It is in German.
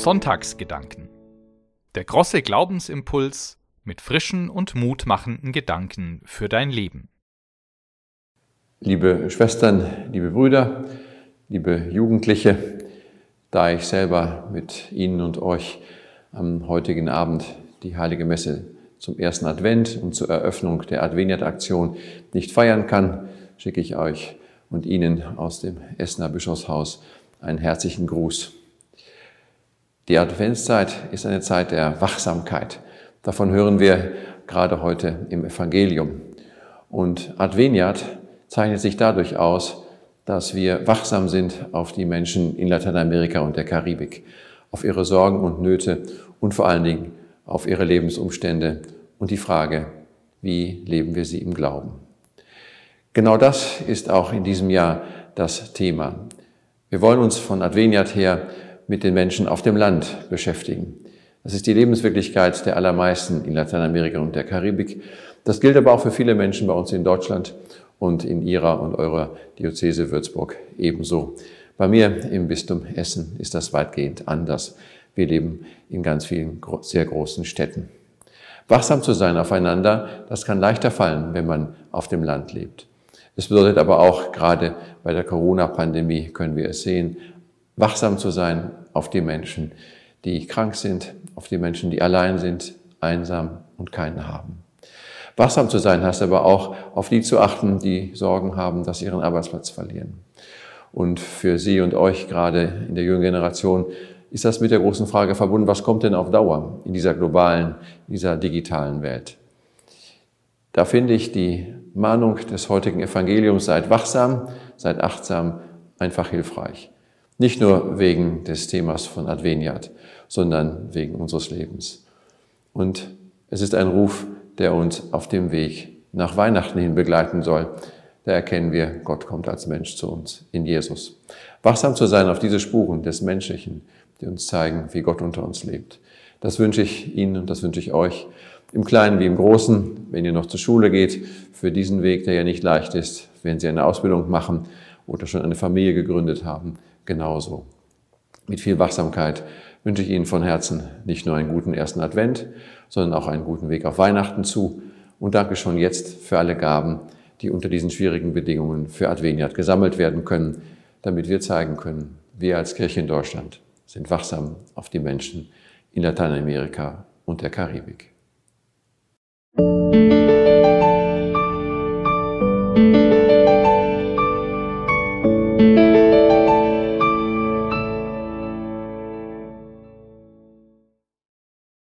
Sonntagsgedanken. Der große Glaubensimpuls mit frischen und mutmachenden Gedanken für dein Leben. Liebe Schwestern, liebe Brüder, liebe Jugendliche, da ich selber mit Ihnen und euch am heutigen Abend die heilige Messe zum ersten Advent und zur Eröffnung der Adveniat-Aktion nicht feiern kann, schicke ich euch und Ihnen aus dem Essener Bischofshaus einen herzlichen Gruß. Die Adventszeit ist eine Zeit der Wachsamkeit. Davon hören wir gerade heute im Evangelium. Und Adveniat zeichnet sich dadurch aus, dass wir wachsam sind auf die Menschen in Lateinamerika und der Karibik, auf ihre Sorgen und Nöte und vor allen Dingen auf ihre Lebensumstände und die Frage, wie leben wir sie im Glauben. Genau das ist auch in diesem Jahr das Thema. Wir wollen uns von Adveniat her mit den Menschen auf dem Land beschäftigen. Das ist die Lebenswirklichkeit der allermeisten in Lateinamerika und der Karibik. Das gilt aber auch für viele Menschen bei uns in Deutschland und in Ihrer und eurer Diözese Würzburg ebenso. Bei mir im Bistum Essen ist das weitgehend anders. Wir leben in ganz vielen sehr großen Städten. Wachsam zu sein aufeinander, das kann leichter fallen, wenn man auf dem Land lebt. Es bedeutet aber auch, gerade bei der Corona-Pandemie können wir es sehen, wachsam zu sein auf die Menschen, die krank sind, auf die Menschen, die allein sind, einsam und keinen haben. Wachsam zu sein heißt aber auch, auf die zu achten, die Sorgen haben, dass sie ihren Arbeitsplatz verlieren. Und für Sie und euch gerade in der jungen Generation ist das mit der großen Frage verbunden, was kommt denn auf Dauer in dieser globalen, dieser digitalen Welt? Da finde ich die Mahnung des heutigen Evangeliums, seid wachsam, seid achtsam, einfach hilfreich. Nicht nur wegen des Themas von Adveniat, sondern wegen unseres Lebens. Und es ist ein Ruf, der uns auf dem Weg nach Weihnachten hin begleiten soll. Da erkennen wir, Gott kommt als Mensch zu uns in Jesus. Wachsam zu sein auf diese Spuren des Menschlichen, die uns zeigen, wie Gott unter uns lebt. Das wünsche ich Ihnen und das wünsche ich euch, im Kleinen wie im Großen, wenn ihr noch zur Schule geht, für diesen Weg, der ja nicht leicht ist, wenn Sie eine Ausbildung machen oder schon eine Familie gegründet haben genauso. Mit viel Wachsamkeit wünsche ich Ihnen von Herzen nicht nur einen guten ersten Advent, sondern auch einen guten Weg auf Weihnachten zu und danke schon jetzt für alle Gaben, die unter diesen schwierigen Bedingungen für Adveniat gesammelt werden können, damit wir zeigen können, wir als Kirche in Deutschland sind wachsam auf die Menschen in Lateinamerika und der Karibik. Musik